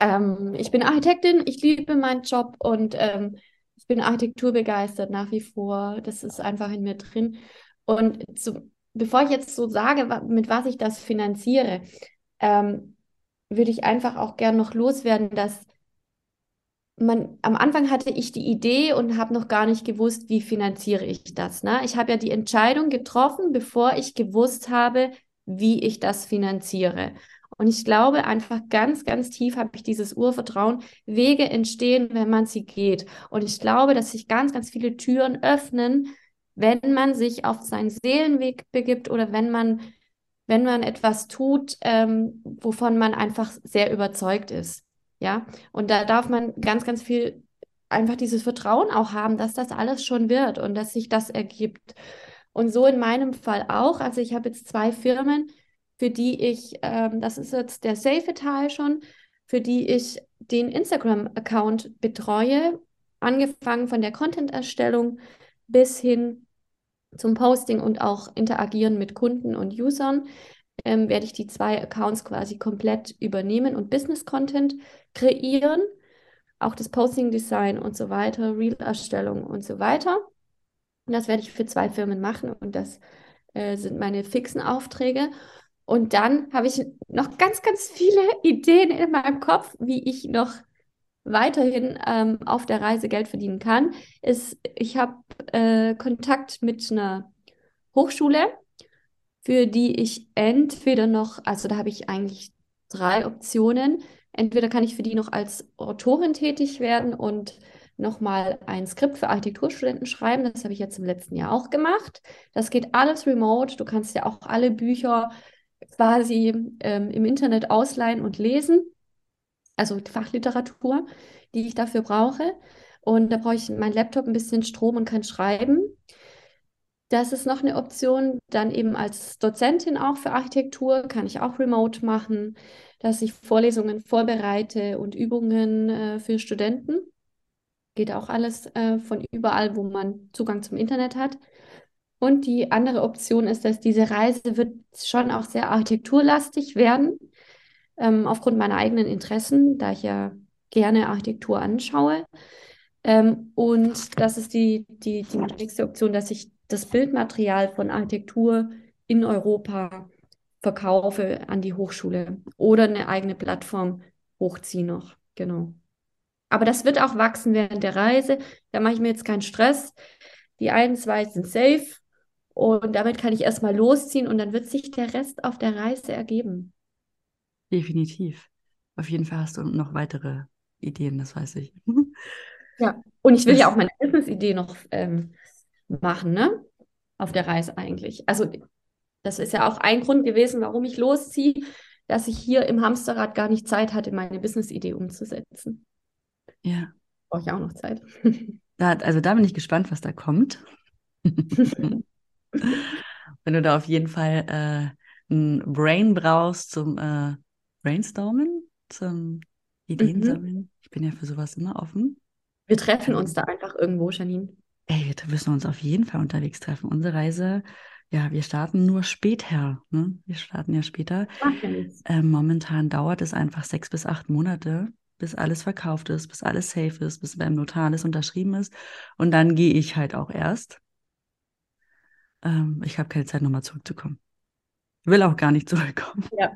Ähm, ich bin Architektin, ich liebe meinen Job und ähm, ich bin architekturbegeistert nach wie vor. Das ist einfach in mir drin. Und zu, bevor ich jetzt so sage, mit was ich das finanziere, ähm, würde ich einfach auch gern noch loswerden, dass man, am Anfang hatte ich die Idee und habe noch gar nicht gewusst, wie finanziere ich das. Ne? Ich habe ja die Entscheidung getroffen, bevor ich gewusst habe, wie ich das finanziere. Und ich glaube einfach ganz, ganz tief habe ich dieses Urvertrauen. Wege entstehen, wenn man sie geht. Und ich glaube, dass sich ganz, ganz viele Türen öffnen, wenn man sich auf seinen Seelenweg begibt oder wenn man, wenn man etwas tut, ähm, wovon man einfach sehr überzeugt ist. Ja, und da darf man ganz, ganz viel einfach dieses Vertrauen auch haben, dass das alles schon wird und dass sich das ergibt. Und so in meinem Fall auch. Also ich habe jetzt zwei Firmen, für die ich, ähm, das ist jetzt der safe Teil schon, für die ich den Instagram-Account betreue, angefangen von der Content-Erstellung bis hin zum Posting und auch interagieren mit Kunden und Usern, ähm, werde ich die zwei Accounts quasi komplett übernehmen und Business-Content kreieren. Auch das Posting-Design und so weiter, Reel-Erstellung und so weiter. Und das werde ich für zwei Firmen machen und das äh, sind meine fixen Aufträge. Und dann habe ich noch ganz, ganz viele Ideen in meinem Kopf, wie ich noch weiterhin ähm, auf der Reise Geld verdienen kann, ist, ich habe äh, Kontakt mit einer Hochschule, für die ich entweder noch, also da habe ich eigentlich drei Optionen. Entweder kann ich für die noch als Autorin tätig werden und nochmal ein Skript für Architekturstudenten schreiben. Das habe ich jetzt im letzten Jahr auch gemacht. Das geht alles remote. Du kannst ja auch alle Bücher quasi ähm, im Internet ausleihen und lesen also Fachliteratur, die ich dafür brauche. Und da brauche ich meinen Laptop ein bisschen Strom und kann schreiben. Das ist noch eine Option. Dann eben als Dozentin auch für Architektur kann ich auch remote machen, dass ich Vorlesungen vorbereite und Übungen äh, für Studenten. Geht auch alles äh, von überall, wo man Zugang zum Internet hat. Und die andere Option ist, dass diese Reise wird schon auch sehr architekturlastig werden ähm, aufgrund meiner eigenen Interessen, da ich ja gerne Architektur anschaue. Ähm, und das ist die, die, die nächste Option, dass ich das Bildmaterial von Architektur in Europa verkaufe an die Hochschule oder eine eigene Plattform hochziehe noch. Genau. Aber das wird auch wachsen während der Reise. Da mache ich mir jetzt keinen Stress. Die einen zwei sind safe Und damit kann ich erstmal losziehen und dann wird sich der Rest auf der Reise ergeben. Definitiv. Auf jeden Fall hast du noch weitere Ideen, das weiß ich. Ja, und ich will das ja auch meine Business-Idee noch ähm, machen, ne? Auf der Reise eigentlich. Also, das ist ja auch ein Grund gewesen, warum ich losziehe, dass ich hier im Hamsterrad gar nicht Zeit hatte, meine Business-Idee umzusetzen. Ja. Brauche ich auch noch Zeit. Da, also da bin ich gespannt, was da kommt. Wenn du da auf jeden Fall äh, ein Brain brauchst zum äh, Brainstormen, zum Ideen sammeln. Mhm. Ich bin ja für sowas immer offen. Wir treffen uns da einfach irgendwo, Janine. Ey, wir müssen uns auf jeden Fall unterwegs treffen. Unsere Reise, ja, wir starten nur später. Ne? Wir starten ja später. Äh, momentan dauert es einfach sechs bis acht Monate, bis alles verkauft ist, bis alles safe ist, bis beim Notar alles unterschrieben ist. Und dann gehe ich halt auch erst. Ähm, ich habe keine Zeit, nochmal zurückzukommen. Will auch gar nicht zurückkommen. Ja.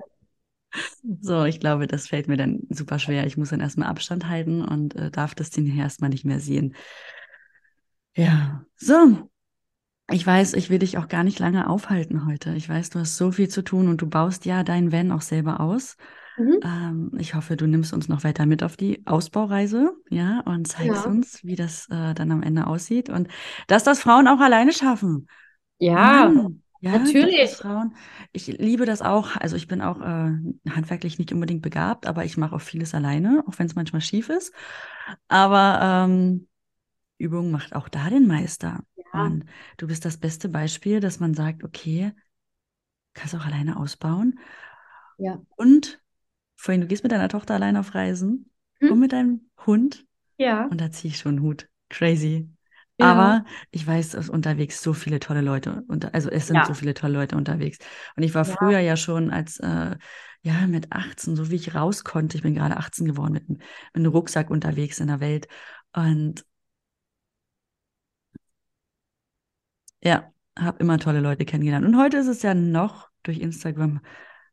So, ich glaube, das fällt mir dann super schwer. Ich muss dann erstmal Abstand halten und äh, darf das Ding erstmal nicht mehr sehen. Ja, so. Ich weiß, ich will dich auch gar nicht lange aufhalten heute. Ich weiß, du hast so viel zu tun und du baust ja dein Van auch selber aus. Mhm. Ähm, ich hoffe, du nimmst uns noch weiter mit auf die Ausbaureise, ja, und zeigst ja. uns, wie das äh, dann am Ende aussieht und dass das Frauen auch alleine schaffen. Ja. Mann. Ja, natürlich. Frauen. Ich liebe das auch. Also ich bin auch äh, handwerklich nicht unbedingt begabt, aber ich mache auch vieles alleine, auch wenn es manchmal schief ist. Aber ähm, Übung macht auch da den Meister. Ja. Und du bist das beste Beispiel, dass man sagt, okay, kannst auch alleine ausbauen. Ja. Und vorhin, du gehst mit deiner Tochter alleine auf Reisen hm? und mit deinem Hund. Ja. Und da ziehe ich schon einen Hut. Crazy. Ja. Aber ich weiß, dass unterwegs so viele tolle Leute, und also es sind ja. so viele tolle Leute unterwegs. Und ich war ja. früher ja schon als, äh, ja, mit 18, so wie ich raus konnte, ich bin gerade 18 geworden, mit, mit einem Rucksack unterwegs in der Welt. Und ja, habe immer tolle Leute kennengelernt. Und heute ist es ja noch durch Instagram,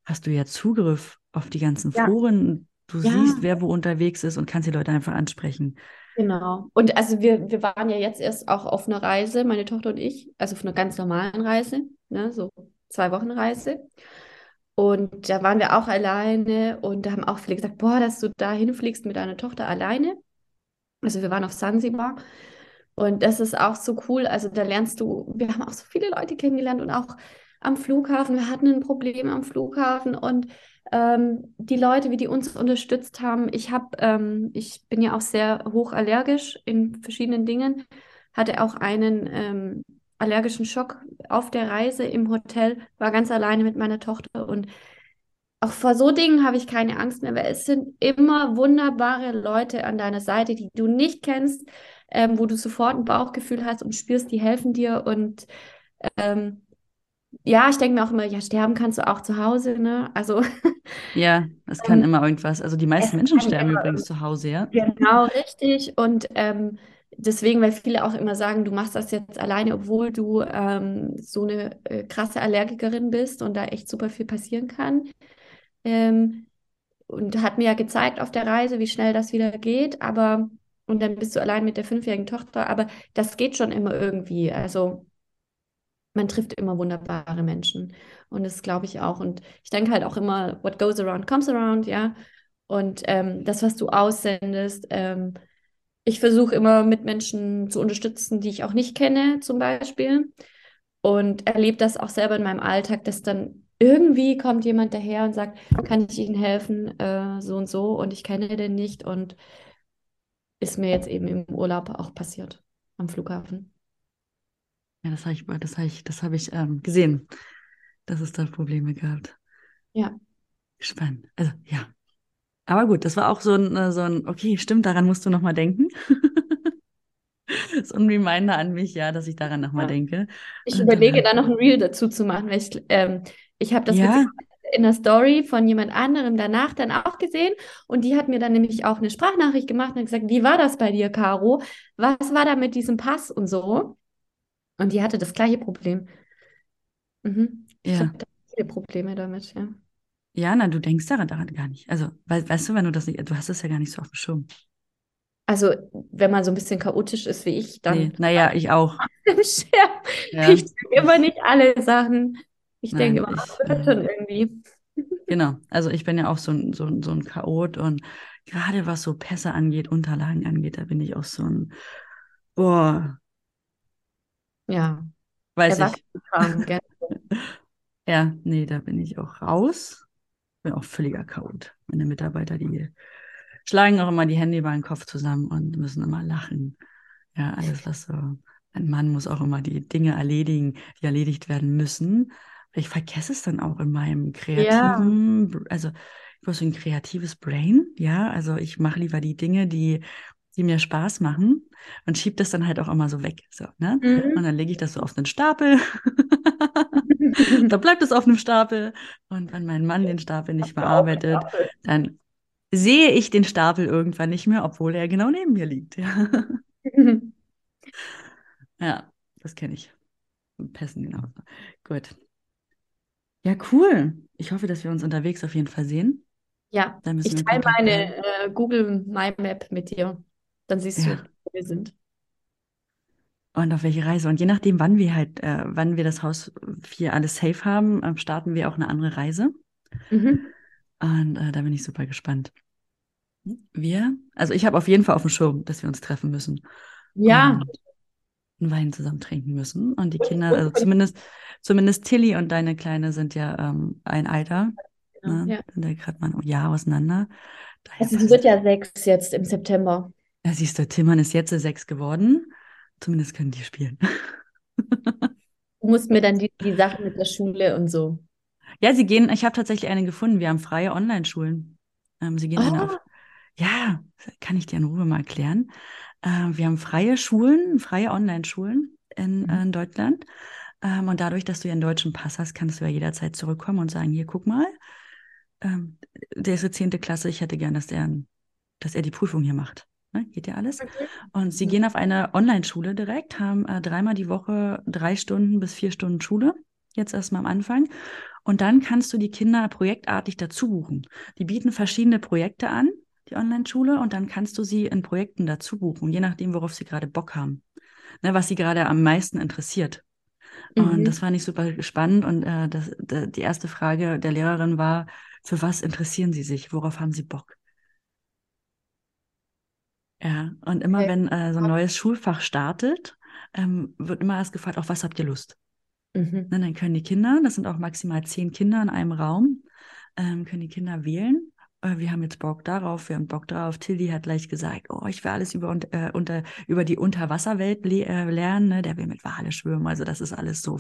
hast du ja Zugriff auf die ganzen Foren. Du siehst, wer wo unterwegs ist und kannst die Leute einfach ansprechen. Genau. Und also wir, wir waren ja jetzt erst auch auf einer Reise, meine Tochter und ich, also auf einer ganz normalen Reise, ne, so zwei Wochen Reise. Und da waren wir auch alleine und da haben auch viele gesagt, boah, dass du da hinfliegst mit deiner Tochter alleine. Also wir waren auf Sansibar und das ist auch so cool. Also da lernst du, wir haben auch so viele Leute kennengelernt und auch am Flughafen. Wir hatten ein Problem am Flughafen und ähm, die Leute, wie die uns unterstützt haben. Ich habe, ähm, ich bin ja auch sehr hochallergisch in verschiedenen Dingen, hatte auch einen ähm, allergischen Schock auf der Reise im Hotel, war ganz alleine mit meiner Tochter und auch vor so Dingen habe ich keine Angst mehr, weil es sind immer wunderbare Leute an deiner Seite, die du nicht kennst, ähm, wo du sofort ein Bauchgefühl hast und spürst, die helfen dir und ähm, ja, ich denke mir auch immer, ja, sterben kannst du auch zu Hause, ne? Also. Ja, es kann ähm, immer irgendwas. Also die meisten Menschen sterben übrigens zu Hause, ja. Genau, richtig. Und ähm, deswegen, weil viele auch immer sagen, du machst das jetzt alleine, obwohl du ähm, so eine äh, krasse Allergikerin bist und da echt super viel passieren kann. Ähm, und hat mir ja gezeigt auf der Reise, wie schnell das wieder geht, aber und dann bist du allein mit der fünfjährigen Tochter, aber das geht schon immer irgendwie. Also man trifft immer wunderbare Menschen. Und das glaube ich auch. Und ich denke halt auch immer, what goes around comes around, ja. Und ähm, das, was du aussendest, ähm, ich versuche immer mit Menschen zu unterstützen, die ich auch nicht kenne, zum Beispiel. Und erlebe das auch selber in meinem Alltag, dass dann irgendwie kommt jemand daher und sagt, kann ich Ihnen helfen, äh, so und so, und ich kenne den nicht. Und ist mir jetzt eben im Urlaub auch passiert am Flughafen. Ja, das habe ich, das hab ich, das hab ich ähm, gesehen, dass es da Probleme gab. Ja. Spannend. Also, ja. Aber gut, das war auch so ein, äh, so ein okay, stimmt, daran musst du nochmal denken. so ein Reminder an mich, ja, dass ich daran nochmal ja. denke. Ich Und überlege, dann, da noch ein Reel dazu zu machen, weil ich, ähm, ich habe das ja. in der Story von jemand anderem danach dann auch gesehen und die hat mir dann nämlich auch eine Sprachnachricht gemacht und gesagt, wie war das bei dir, Caro? Was war da mit diesem Pass und so? Und die hatte das gleiche Problem. Mhm. Ja. Viele Probleme damit, ja. Ja, na, du denkst daran, daran gar nicht. Also, we weißt du, wenn du das nicht, du hast es ja gar nicht so auf dem Schirm. Also, wenn man so ein bisschen chaotisch ist wie ich, dann. Nee, naja, ich auch. ja. Ich denke immer nicht alle Sachen. Ich Nein, denke immer, ich, ach, wird schon irgendwie. Genau, also ich bin ja auch so ein, so ein, so ein Chaot und gerade was so Pässe angeht, Unterlagen angeht, da bin ich auch so ein, boah, Ja, weiß ich. Ja, nee, da bin ich auch raus. Bin auch völliger Chaot. Meine Mitarbeiter, die schlagen auch immer die Hände über den Kopf zusammen und müssen immer lachen. Ja, alles, was so. Ein Mann muss auch immer die Dinge erledigen, die erledigt werden müssen. Ich vergesse es dann auch in meinem kreativen, ja. also ich habe so ein kreatives Brain, ja. Also ich mache lieber die Dinge, die, die mir Spaß machen und schiebe das dann halt auch immer so weg. So, ne? Mhm. Und dann lege ich das so auf den Stapel. da bleibt es auf einem Stapel. Und wenn mein Mann den Stapel nicht bearbeitet, dann sehe ich den Stapel irgendwann nicht mehr, obwohl er genau neben mir liegt. Ja, ja das kenne ich. Pässen genauso. Gut. Ja, cool. Ich hoffe, dass wir uns unterwegs auf jeden Fall sehen. Ja, ich teile meine äh, Google My Map mit dir. Dann siehst ja. du, wo wir sind. Und auf welche Reise. Und je nachdem, wann wir halt, äh, wann wir das Haus hier alles safe haben, äh, starten wir auch eine andere Reise. Mhm. Und äh, da bin ich super gespannt. Wir, also ich habe auf jeden Fall auf dem Schirm, dass wir uns treffen müssen. Ja. Und einen Wein zusammen trinken müssen. Und die Kinder, also zumindest, zumindest Tilly und deine Kleine sind ja ähm, ein Alter. Genau, ne? ja. Sind ja gerade mal ein Jahr auseinander. Daher also sie wird ja sechs jetzt im September. Ja, siehst du, Tillmann ist jetzt sechs geworden. Zumindest können die spielen. du musst mir dann die, die Sachen mit der Schule und so. Ja, sie gehen, ich habe tatsächlich eine gefunden. Wir haben freie Online-Schulen. Ähm, sie gehen oh. eine auf. Ja, kann ich dir in Ruhe mal erklären. Äh, wir haben freie Schulen, freie Online-Schulen in, mhm. äh, in Deutschland. Ähm, und dadurch, dass du ja einen deutschen Pass hast, kannst du ja jederzeit zurückkommen und sagen, hier, guck mal, ähm, der ist jetzt zehnte Klasse, ich hätte gern, dass er, dass er die Prüfung hier macht. Ne? Geht ja alles. Okay. Und sie mhm. gehen auf eine Online-Schule direkt, haben äh, dreimal die Woche drei Stunden bis vier Stunden Schule, jetzt erstmal am Anfang. Und dann kannst du die Kinder projektartig dazu buchen. Die bieten verschiedene Projekte an, die Online-Schule, und dann kannst du sie in Projekten dazu buchen, je nachdem, worauf sie gerade Bock haben. Ne, was sie gerade am meisten interessiert. Mhm. Und das fand ich super spannend. Und äh, das, die erste Frage der Lehrerin war, für was interessieren Sie sich? Worauf haben Sie Bock? Ja, und immer okay. wenn äh, so ein neues Schulfach startet, ähm, wird immer erst gefragt, auf was habt ihr Lust? Mhm. Ne, dann können die Kinder, das sind auch maximal zehn Kinder in einem Raum, ähm, können die Kinder wählen. Äh, wir haben jetzt Bock darauf, wir haben Bock darauf. Tilly hat gleich gesagt, oh, ich will alles über, äh, unter, über die Unterwasserwelt le äh, lernen. Ne? Der will mit Wale schwimmen. Also das ist alles so,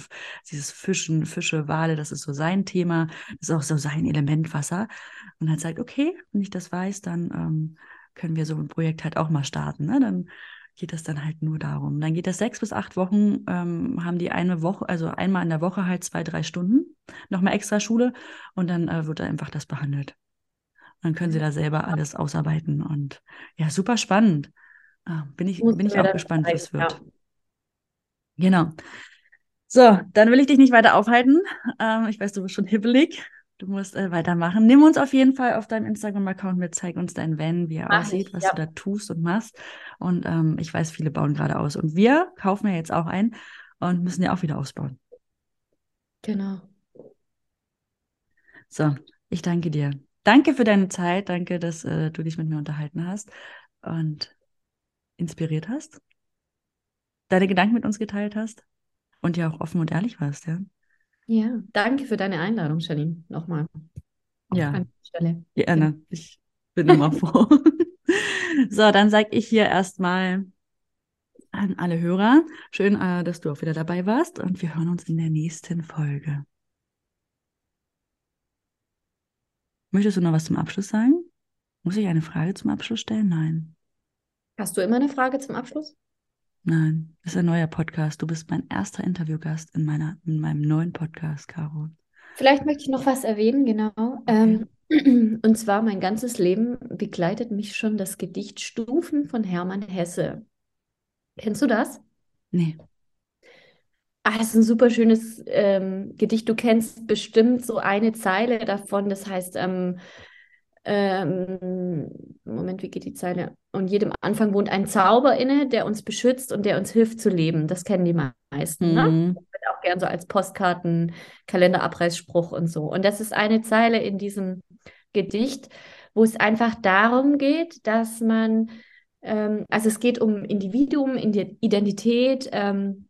dieses Fischen, Fische, Wale, das ist so sein Thema. Das ist auch so sein Element Wasser. Und hat gesagt, okay, wenn ich das weiß, dann ähm, können wir so ein Projekt halt auch mal starten. Ne? Dann geht es dann halt nur darum. Dann geht das sechs bis acht Wochen, ähm, haben die eine Woche, also einmal in der Woche halt zwei, drei Stunden, nochmal extra Schule und dann äh, wird da einfach das behandelt. Dann können sie da selber alles ausarbeiten und ja, super spannend. Ah, bin ich, bin ich auch gespannt, wie es wird. Ja. Genau. So, dann will ich dich nicht weiter aufhalten. Ähm, ich weiß, du bist schon hibbelig. Du musst äh, weitermachen. Nimm uns auf jeden Fall auf deinem Instagram-Account mit, zeig uns dein Van, wie er Mach aussieht, ich, was ja. du da tust und machst. Und ähm, ich weiß, viele bauen gerade aus. Und wir kaufen ja jetzt auch ein und müssen ja auch wieder ausbauen. Genau. So, ich danke dir. Danke für deine Zeit. Danke, dass äh, du dich mit mir unterhalten hast und inspiriert hast. Deine Gedanken mit uns geteilt hast und ja auch offen und ehrlich warst, ja. Ja, danke für deine Einladung, Janine. Nochmal. Ja. An Stelle. Gerne. Ja. Ich bin immer froh. so, dann sage ich hier erstmal an alle Hörer, schön, äh, dass du auch wieder dabei warst und wir hören uns in der nächsten Folge. Möchtest du noch was zum Abschluss sagen? Muss ich eine Frage zum Abschluss stellen? Nein. Hast du immer eine Frage zum Abschluss? Nein, das ist ein neuer Podcast. Du bist mein erster Interviewgast in, meiner, in meinem neuen Podcast, Caro. Vielleicht möchte ich noch was erwähnen, genau. Okay. Ähm, und zwar mein ganzes Leben begleitet mich schon das Gedicht Stufen von Hermann Hesse. Kennst du das? Nee. Ah, das ist ein super schönes ähm, Gedicht. Du kennst bestimmt so eine Zeile davon. Das heißt, ähm, ähm, Moment, wie geht die Zeile? und jedem Anfang wohnt ein Zauber inne, der uns beschützt und der uns hilft zu leben. Das kennen die meisten. Ne? Mhm. Das wird auch gern so als Postkarten, Kalenderabreißspruch und so. Und das ist eine Zeile in diesem Gedicht, wo es einfach darum geht, dass man, ähm, also es geht um Individuum, Identität, ähm,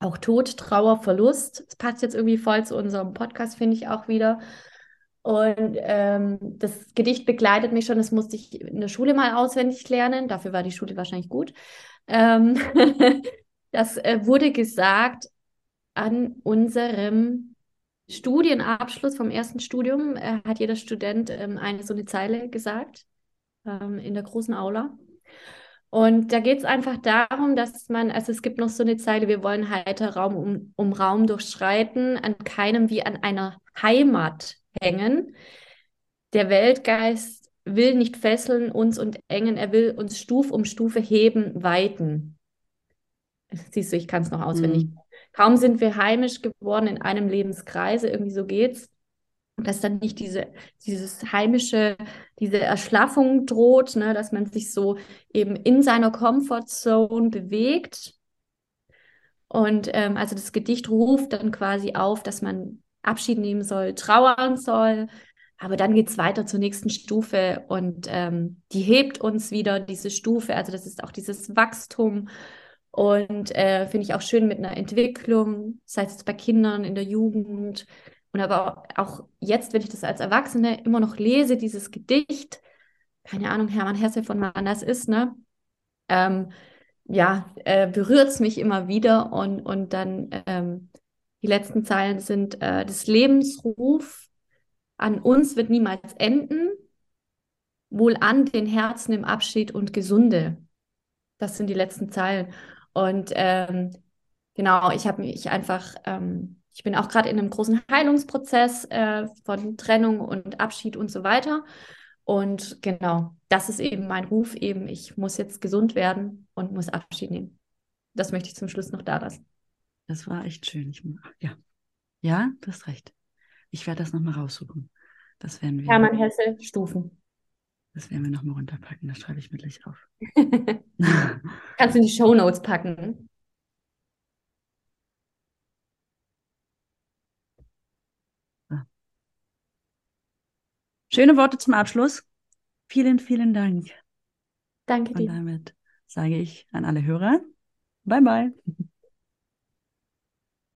auch Tod, Trauer, Verlust. Das passt jetzt irgendwie voll zu unserem Podcast, finde ich auch wieder. Und ähm, das Gedicht begleitet mich schon, das musste ich in der Schule mal auswendig lernen. Dafür war die Schule wahrscheinlich gut. Ähm, das äh, wurde gesagt an unserem Studienabschluss vom ersten Studium. Äh, hat jeder Student ähm, eine so eine Zeile gesagt ähm, in der großen Aula. Und da geht es einfach darum, dass man, also es gibt noch so eine Zeile, wir wollen heiter Raum um, um Raum durchschreiten, an keinem wie an einer Heimat hängen. Der Weltgeist will nicht fesseln uns und engen, er will uns Stuf um Stufe heben, weiten. Siehst du, ich kann es noch auswendig. Mhm. Kaum sind wir heimisch geworden in einem Lebenskreise, irgendwie so geht's. Dass dann nicht diese, dieses heimische, diese Erschlaffung droht, ne, dass man sich so eben in seiner Comfortzone bewegt. Und ähm, also das Gedicht ruft dann quasi auf, dass man Abschied nehmen soll, trauern soll. Aber dann geht es weiter zur nächsten Stufe und ähm, die hebt uns wieder, diese Stufe. Also das ist auch dieses Wachstum und äh, finde ich auch schön mit einer Entwicklung, sei es bei Kindern, in der Jugend und aber auch jetzt, wenn ich das als Erwachsene immer noch lese, dieses Gedicht, keine Ahnung, Hermann Hesse von wann das ist, ne? Ähm, ja, äh, berührt es mich immer wieder und, und dann ähm, die letzten Zeilen sind, äh, des Lebensruf an uns wird niemals enden, wohl an den Herzen im Abschied und Gesunde. Das sind die letzten Zeilen. Und ähm, genau, ich habe mich einfach, ähm, ich bin auch gerade in einem großen Heilungsprozess äh, von Trennung und Abschied und so weiter. Und genau, das ist eben mein Ruf, eben, ich muss jetzt gesund werden und muss Abschied nehmen. Das möchte ich zum Schluss noch da lassen. Das war echt schön. Ich, ja. ja, du hast recht. Ich werde das nochmal raussuchen. Das werden wir. Hermann Hesse, Stufen. Das werden wir nochmal runterpacken. Das schreibe ich mir gleich auf. Kannst du in die Show Notes packen. Schöne Worte zum Abschluss. Vielen, vielen Dank. Danke Und dir. damit sage ich an alle Hörer, bye bye.